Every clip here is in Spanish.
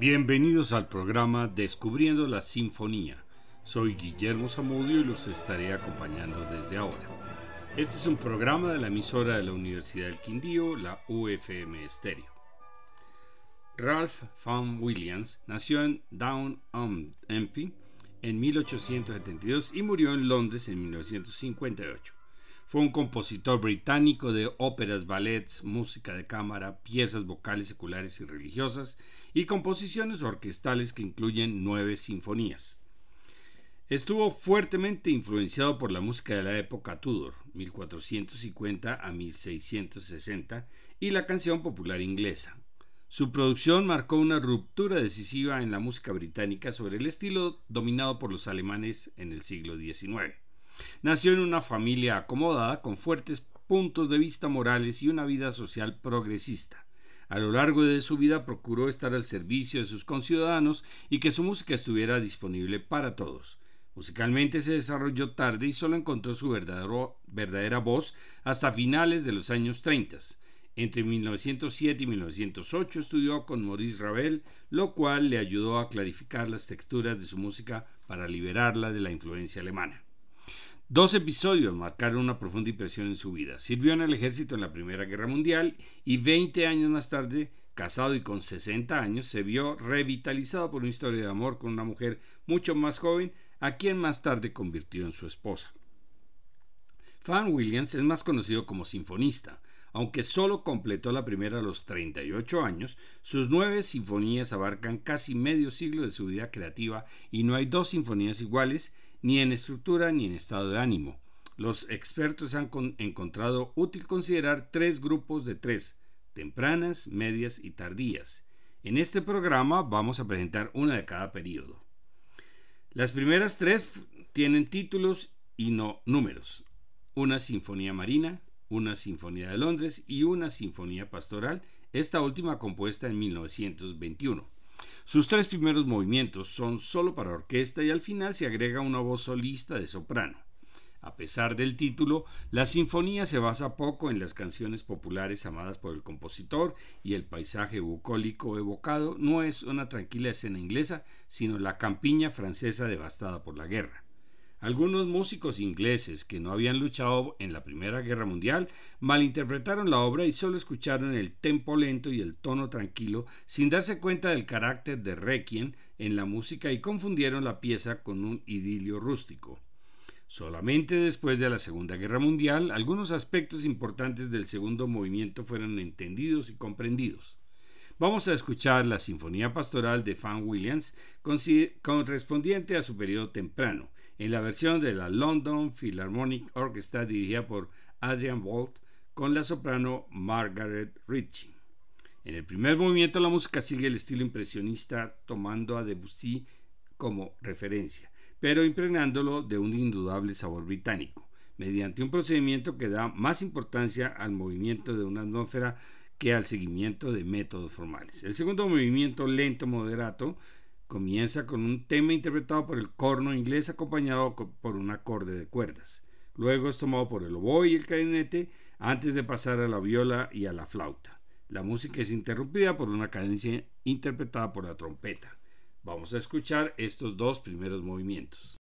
Bienvenidos al programa Descubriendo la Sinfonía. Soy Guillermo Zamudio y los estaré acompañando desde ahora. Este es un programa de la emisora de la Universidad del Quindío, la UFM Estéreo. Ralph Vaughan Williams nació en Down on en 1872 y murió en Londres en 1958. Fue un compositor británico de óperas, ballets, música de cámara, piezas vocales seculares y religiosas y composiciones orquestales que incluyen nueve sinfonías. Estuvo fuertemente influenciado por la música de la época Tudor, 1450 a 1660, y la canción popular inglesa. Su producción marcó una ruptura decisiva en la música británica sobre el estilo dominado por los alemanes en el siglo XIX. Nació en una familia acomodada con fuertes puntos de vista morales y una vida social progresista. A lo largo de su vida procuró estar al servicio de sus conciudadanos y que su música estuviera disponible para todos. Musicalmente se desarrolló tarde y solo encontró su verdadera voz hasta finales de los años 30. Entre 1907 y 1908 estudió con Maurice Ravel, lo cual le ayudó a clarificar las texturas de su música para liberarla de la influencia alemana. Dos episodios marcaron una profunda impresión en su vida. Sirvió en el ejército en la Primera Guerra Mundial y 20 años más tarde, casado y con 60 años, se vio revitalizado por una historia de amor con una mujer mucho más joven, a quien más tarde convirtió en su esposa. Fan Williams es más conocido como sinfonista. Aunque solo completó la primera a los 38 años, sus nueve sinfonías abarcan casi medio siglo de su vida creativa y no hay dos sinfonías iguales ni en estructura ni en estado de ánimo. Los expertos han encontrado útil considerar tres grupos de tres, tempranas, medias y tardías. En este programa vamos a presentar una de cada periodo. Las primeras tres tienen títulos y no números. Una sinfonía marina, una sinfonía de Londres y una sinfonía pastoral, esta última compuesta en 1921. Sus tres primeros movimientos son solo para orquesta y al final se agrega una voz solista de soprano. A pesar del título, la sinfonía se basa poco en las canciones populares amadas por el compositor y el paisaje bucólico evocado no es una tranquila escena inglesa, sino la campiña francesa devastada por la guerra. Algunos músicos ingleses que no habían luchado en la Primera Guerra Mundial malinterpretaron la obra y solo escucharon el tempo lento y el tono tranquilo sin darse cuenta del carácter de Requiem en la música y confundieron la pieza con un idilio rústico. Solamente después de la Segunda Guerra Mundial, algunos aspectos importantes del segundo movimiento fueron entendidos y comprendidos. Vamos a escuchar la Sinfonía Pastoral de Fan Williams, correspondiente a su periodo temprano, en la versión de la London Philharmonic Orchestra dirigida por Adrian Bolt con la soprano Margaret Ritchie. En el primer movimiento la música sigue el estilo impresionista tomando a Debussy como referencia, pero impregnándolo de un indudable sabor británico, mediante un procedimiento que da más importancia al movimiento de una atmósfera que al seguimiento de métodos formales. El segundo movimiento lento moderato Comienza con un tema interpretado por el corno inglés acompañado por un acorde de cuerdas. Luego es tomado por el oboe y el clarinete antes de pasar a la viola y a la flauta. La música es interrumpida por una cadencia interpretada por la trompeta. Vamos a escuchar estos dos primeros movimientos.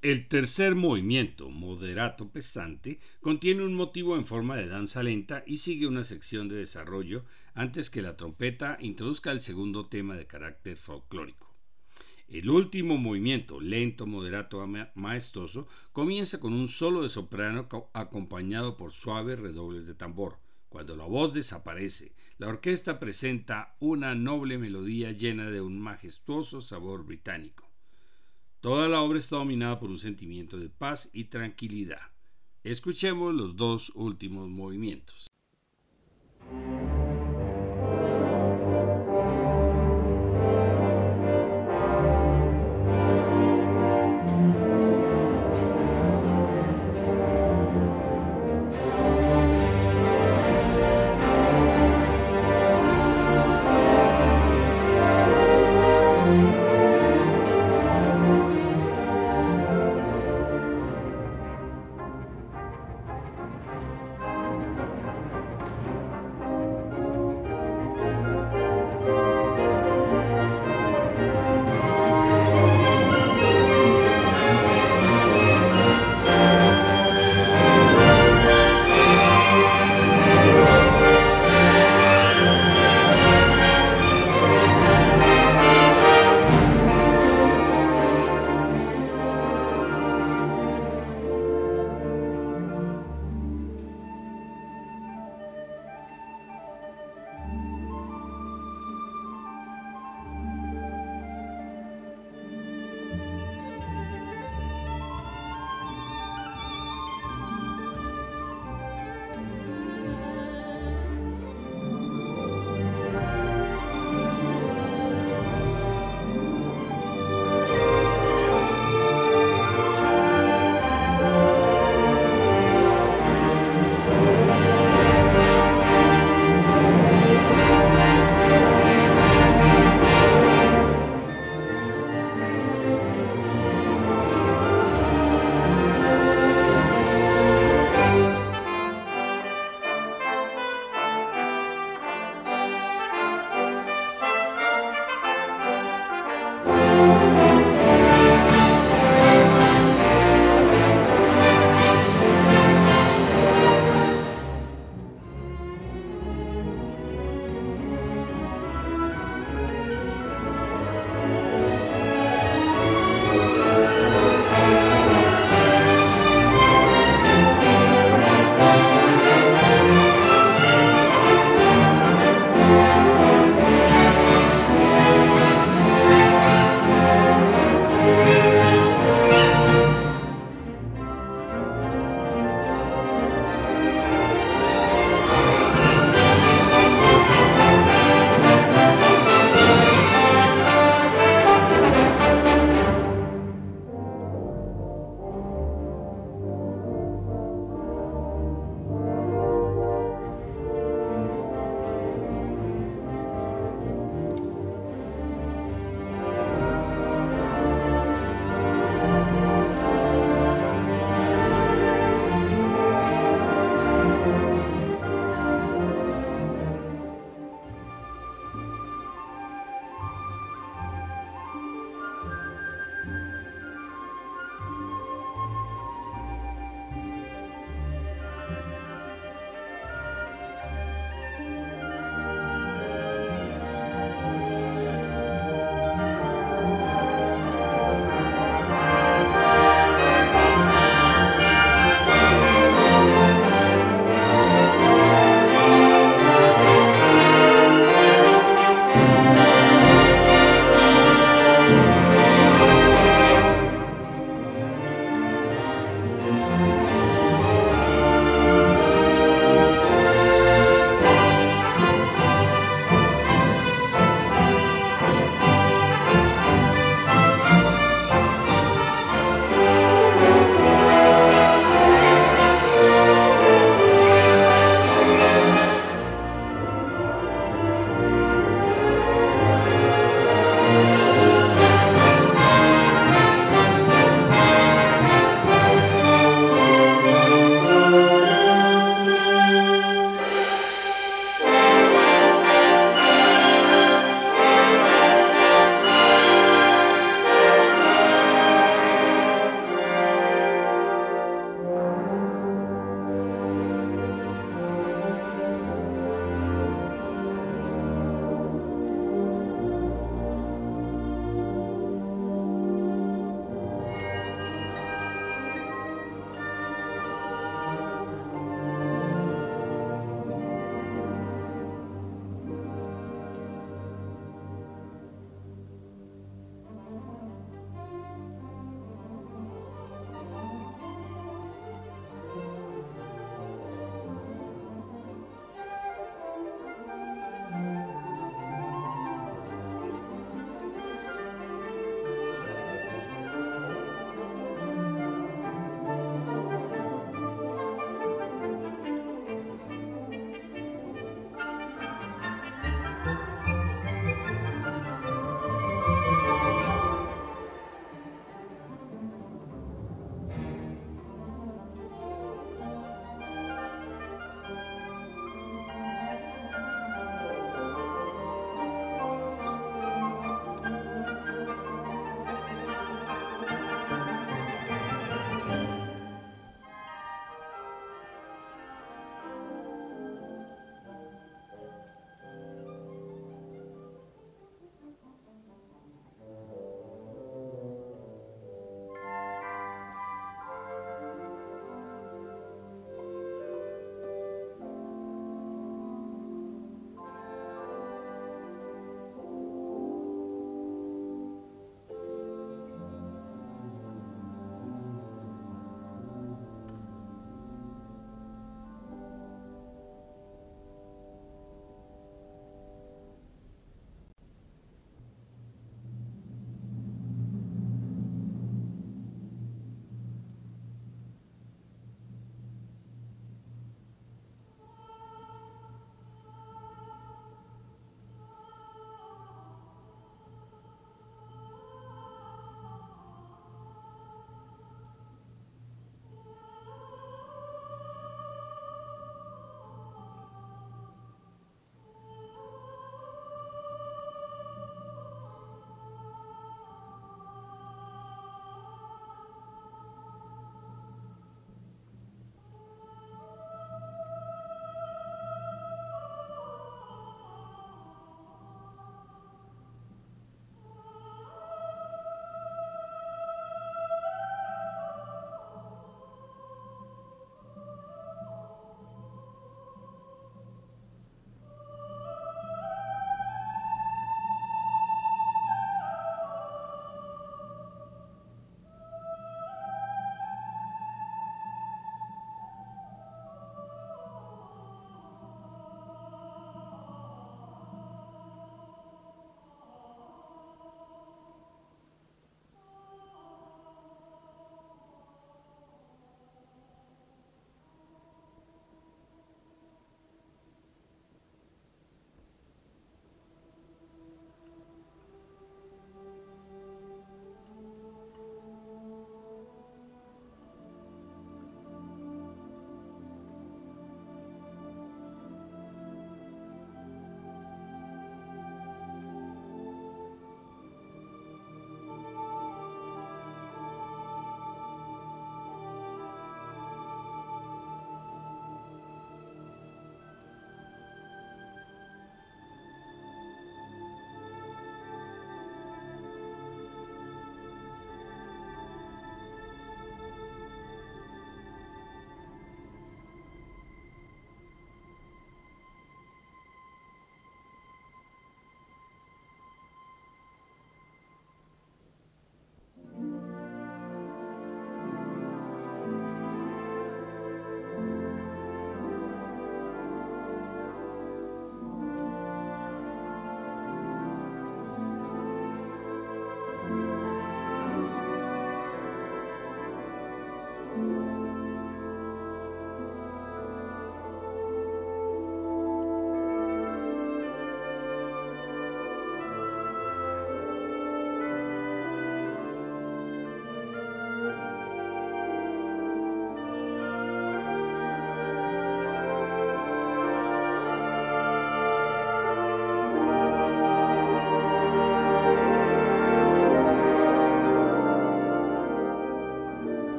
El tercer movimiento, moderato pesante, contiene un motivo en forma de danza lenta y sigue una sección de desarrollo antes que la trompeta introduzca el segundo tema de carácter folclórico. El último movimiento, lento, moderato, maestoso, comienza con un solo de soprano acompañado por suaves redobles de tambor. Cuando la voz desaparece, la orquesta presenta una noble melodía llena de un majestuoso sabor británico. Toda la obra está dominada por un sentimiento de paz y tranquilidad. Escuchemos los dos últimos movimientos.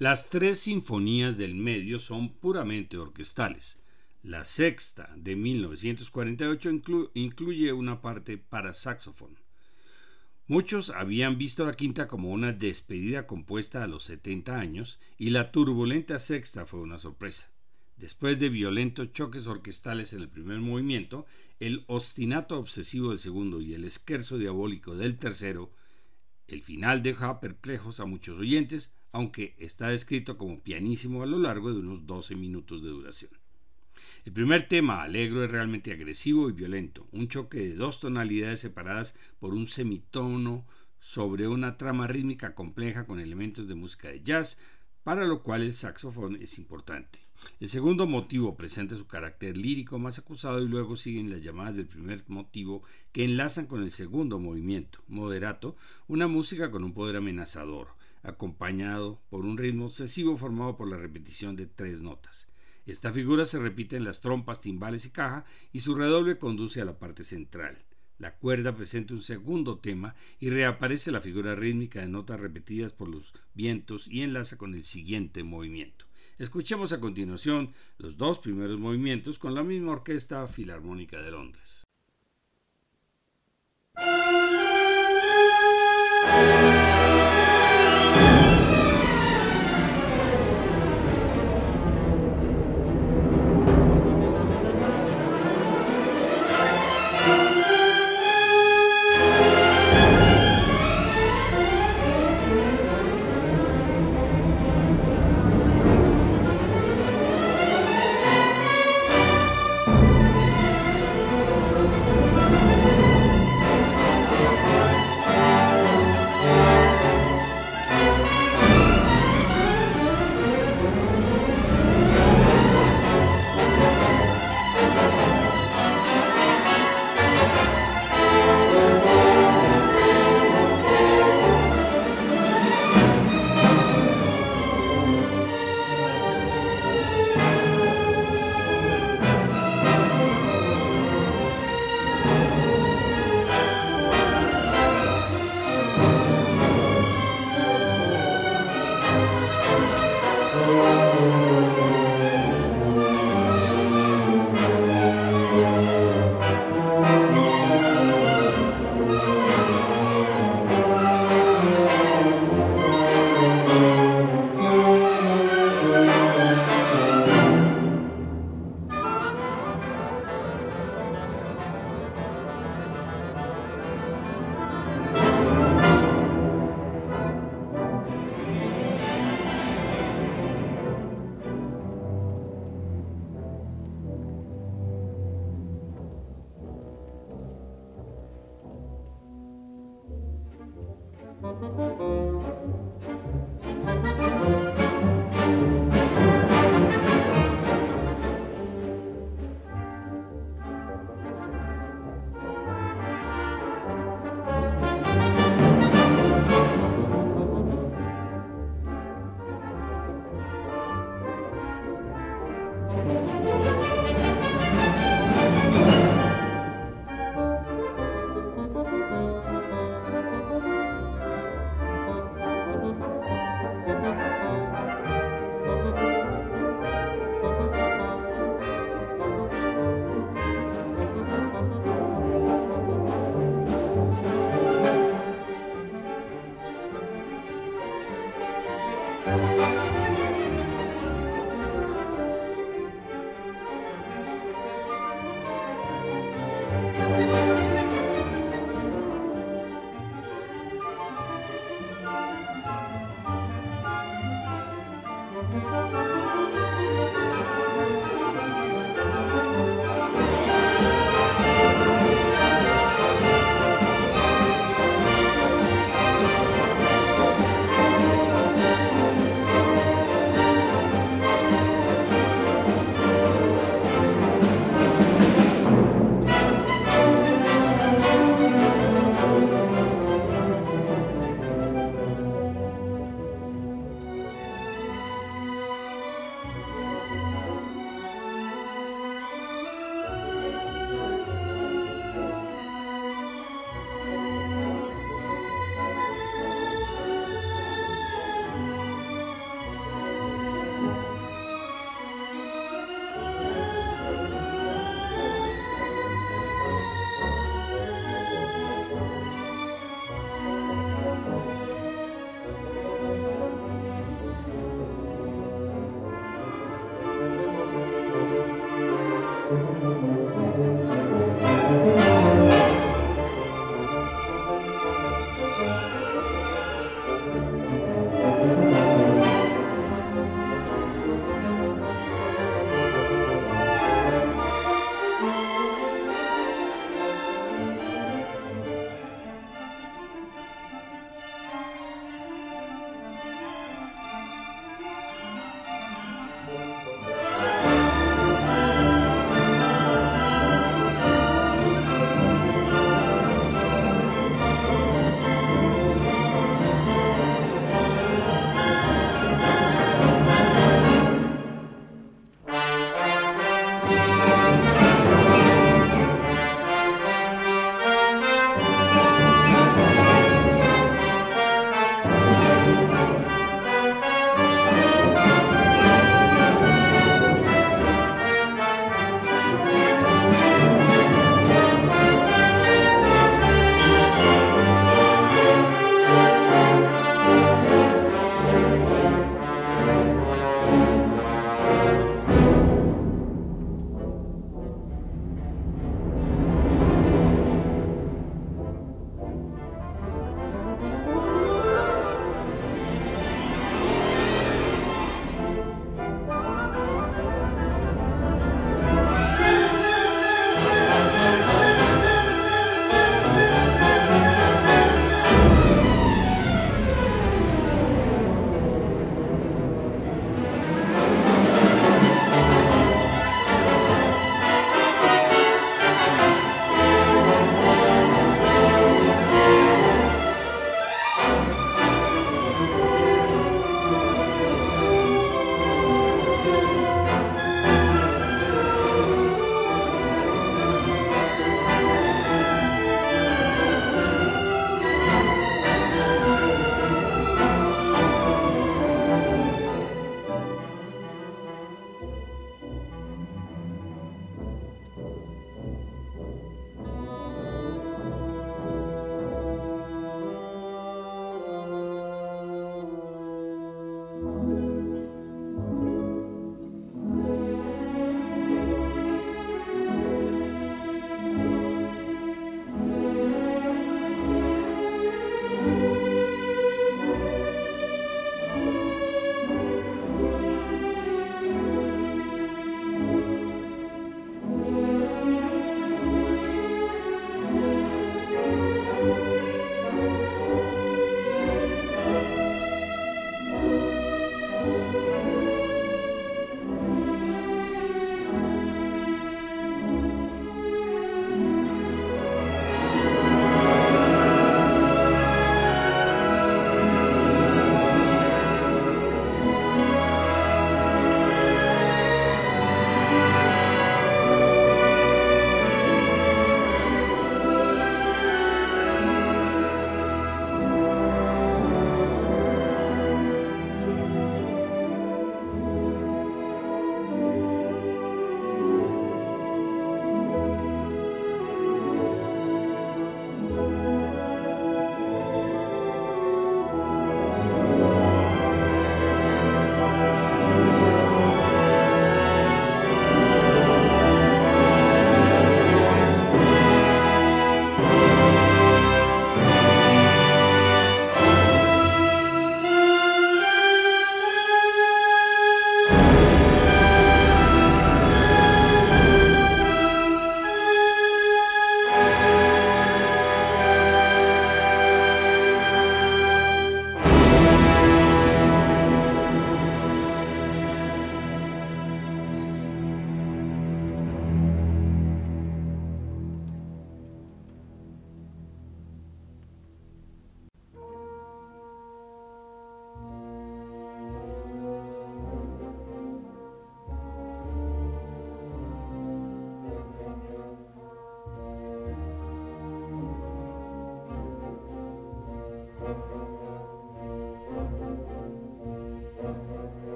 Las tres sinfonías del medio son puramente orquestales. La sexta de 1948 incluye una parte para saxofón. Muchos habían visto la quinta como una despedida compuesta a los 70 años y la turbulenta sexta fue una sorpresa. Después de violentos choques orquestales en el primer movimiento, el ostinato obsesivo del segundo y el esquerzo diabólico del tercero, el final deja perplejos a muchos oyentes aunque está descrito como pianísimo a lo largo de unos 12 minutos de duración. El primer tema, Alegro, es realmente agresivo y violento, un choque de dos tonalidades separadas por un semitono sobre una trama rítmica compleja con elementos de música de jazz, para lo cual el saxofón es importante. El segundo motivo presenta su carácter lírico más acusado y luego siguen las llamadas del primer motivo que enlazan con el segundo movimiento, moderato, una música con un poder amenazador, acompañado por un ritmo obsesivo formado por la repetición de tres notas. Esta figura se repite en las trompas, timbales y caja y su redoble conduce a la parte central. La cuerda presenta un segundo tema y reaparece la figura rítmica de notas repetidas por los vientos y enlaza con el siguiente movimiento. Escuchemos a continuación los dos primeros movimientos con la misma Orquesta Filarmónica de Londres.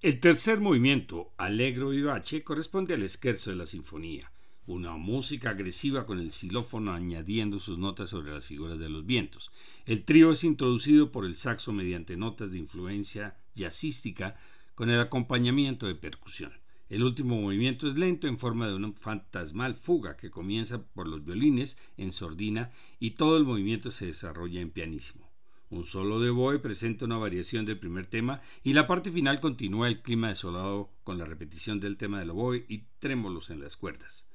El tercer movimiento, Allegro vivace, corresponde al esquerzo de la sinfonía, una música agresiva con el xilófono añadiendo sus notas sobre las figuras de los vientos. El trío es introducido por el saxo mediante notas de influencia jazzística con el acompañamiento de percusión. El último movimiento es lento en forma de una fantasmal fuga que comienza por los violines en sordina y todo el movimiento se desarrolla en pianísimo. Un solo de boe presenta una variación del primer tema y la parte final continúa el clima desolado con la repetición del tema del oboe y trémolos en las cuerdas.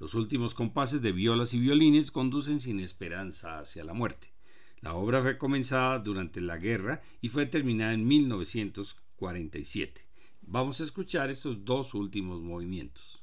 Los últimos compases de violas y violines conducen sin esperanza hacia la muerte. La obra fue comenzada durante la guerra y fue terminada en 1947. Vamos a escuchar estos dos últimos movimientos.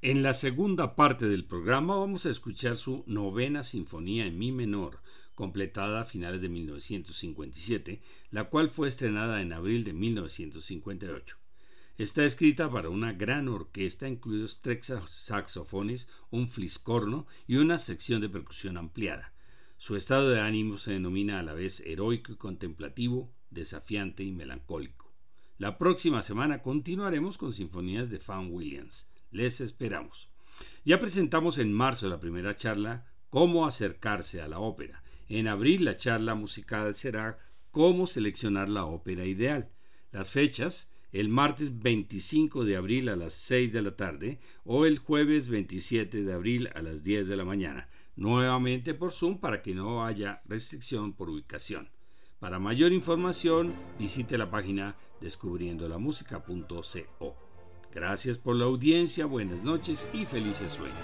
En la segunda parte del programa vamos a escuchar su novena sinfonía en mi menor, completada a finales de 1957, la cual fue estrenada en abril de 1958. Está escrita para una gran orquesta, incluidos tres saxofones, un fliscorno y una sección de percusión ampliada. Su estado de ánimo se denomina a la vez heroico y contemplativo, desafiante y melancólico. La próxima semana continuaremos con sinfonías de Fan Williams. Les esperamos. Ya presentamos en marzo la primera charla Cómo acercarse a la ópera. En abril la charla musical será Cómo seleccionar la ópera ideal. Las fechas el martes 25 de abril a las 6 de la tarde o el jueves 27 de abril a las 10 de la mañana, nuevamente por Zoom para que no haya restricción por ubicación. Para mayor información, visite la página descubriendolamusica.co. Gracias por la audiencia, buenas noches y felices sueños.